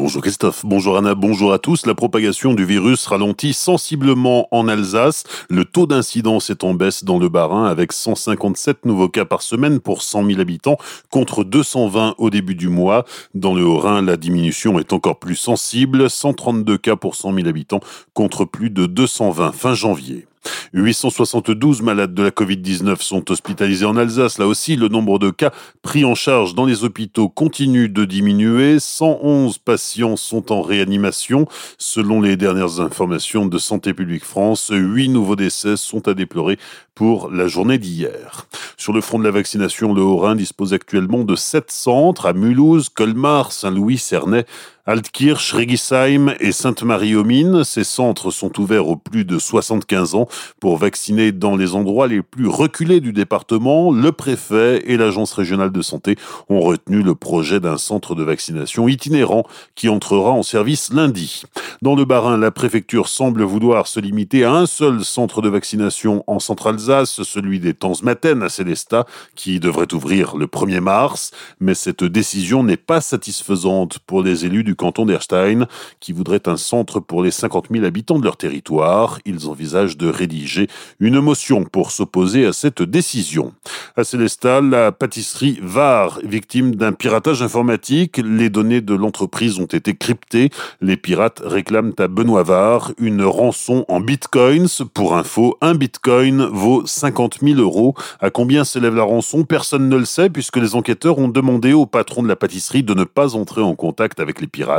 Bonjour Christophe, bonjour Anna, bonjour à tous. La propagation du virus ralentit sensiblement en Alsace. Le taux d'incidence est en baisse dans le Bas-Rhin avec 157 nouveaux cas par semaine pour 100 000 habitants contre 220 au début du mois. Dans le Haut-Rhin, la diminution est encore plus sensible, 132 cas pour 100 000 habitants contre plus de 220 fin janvier. 872 malades de la Covid-19 sont hospitalisés en Alsace. Là aussi, le nombre de cas pris en charge dans les hôpitaux continue de diminuer. 111 patients sont en réanimation. Selon les dernières informations de Santé publique France, 8 nouveaux décès sont à déplorer pour la journée d'hier. Sur le front de la vaccination, le Haut-Rhin dispose actuellement de 7 centres à Mulhouse, Colmar, Saint-Louis, Cernay, Altkirch, Regisheim et Sainte-Marie-aux-Mines. Ces centres sont ouverts aux plus de 75 ans pour vacciner dans les endroits les plus reculés du département. Le préfet et l'agence régionale de santé ont retenu le projet d'un centre de vaccination itinérant qui entrera en service lundi. Dans le Bas-Rhin, la préfecture semble vouloir se limiter à un seul centre de vaccination en Centre-Alsace, celui des Temps-Maten à Célestat, qui devrait ouvrir le 1er mars. Mais cette décision n'est pas satisfaisante pour les élus du canton d'Erstein, qui voudraient un centre pour les 50 000 habitants de leur territoire. Ils envisagent de rédiger une motion pour s'opposer à cette décision. À Célestat, la pâtisserie VAR, victime d'un piratage informatique, les données de l'entreprise ont été cryptées. Les pirates réclament à Benoît Var une rançon en bitcoins. Pour info, un bitcoin vaut 50 000 euros. À combien s'élève la rançon? Personne ne le sait puisque les enquêteurs ont demandé au patron de la pâtisserie de ne pas entrer en contact avec les pirates.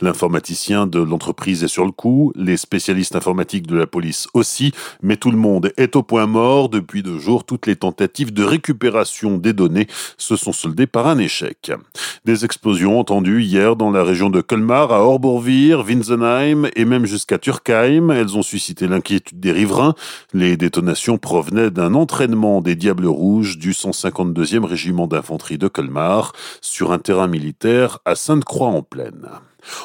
L'informaticien de l'entreprise est sur le coup, les spécialistes informatiques de la police aussi, mais tout le monde est au point mort. Depuis deux jours, toutes les tentatives de récupération des données se sont soldées par un échec. Des explosions entendues hier dans la région de Colmar, à Orbourvire, Winsenheim, et même jusqu'à Turkheim. Elles ont suscité l'inquiétude des riverains. Les détonations provenaient d'un entraînement des Diables Rouges du 152e régiment d'infanterie de Colmar sur un terrain militaire à Sainte-Croix-en-Plaine.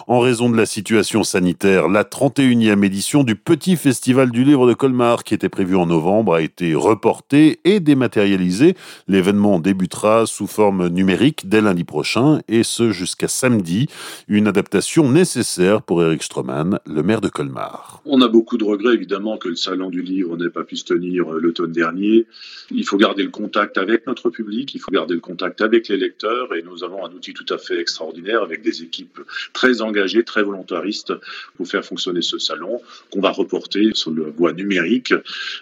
En raison de la situation sanitaire, la 31e édition du Petit Festival du Livre de Colmar, qui était prévue en novembre, a été reportée et dématérialisée. L'événement débutera sous forme numérique dès lundi prochain, et ce jusqu'à samedi. Une adaptation nécessaire pour Eric Stroman, le maire de Colmar. On a beaucoup de regrets, évidemment, que le Salon du Livre n'ait pas pu se tenir euh, l'automne dernier. Il faut garder le contact avec notre public, il faut garder le contact avec les lecteurs, et nous avons un outil tout à fait extraordinaire avec des équipes très très engagé, très volontariste pour faire fonctionner ce salon, qu'on va reporter sur la voie numérique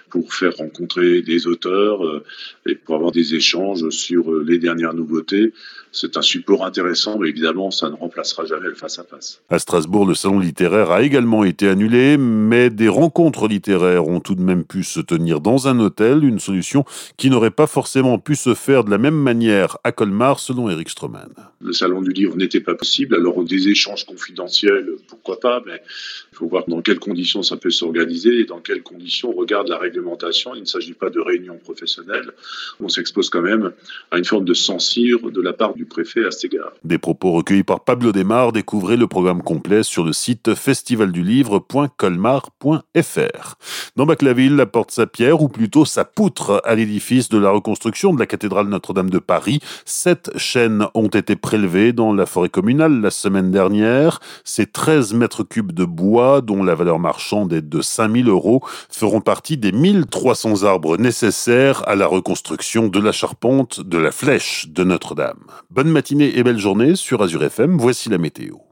pour faire rencontrer des auteurs euh, et pour avoir des échanges sur euh, les dernières nouveautés. C'est un support intéressant, mais évidemment, ça ne remplacera jamais le face-à-face. -à, Strasbourg, le salon littéraire a également été annulé, mais des rencontres littéraires ont tout de même pu se tenir dans un hôtel, une solution qui n'aurait pas forcément pu se faire de la même manière à Colmar, selon Eric Stroman. Le salon du livre n'était pas possible, alors des échanges confidentiels, pourquoi pas, mais il faut voir dans quelles conditions ça peut s'organiser et dans quelles conditions on regarde la réglementation. Il ne s'agit pas de réunion professionnelle. On s'expose quand même à une forme de censure de la part du préfet à cet égard. Des propos recueillis par Pablo Desmar. Découvrez le programme complet sur le site festivaldulivre.colmar.fr. Dans Baclaville, la porte sa pierre, ou plutôt sa poutre, à l'édifice de la reconstruction de la cathédrale Notre-Dame de Paris. Sept chaînes ont été prélevées dans la forêt communale la semaine dernière. Ces 13 mètres cubes de bois, dont la valeur marchande est de 5000 euros, feront partie des 1300 arbres nécessaires à la reconstruction de la charpente de la flèche de Notre-Dame. Bonne matinée et belle journée sur Azure FM, voici la météo.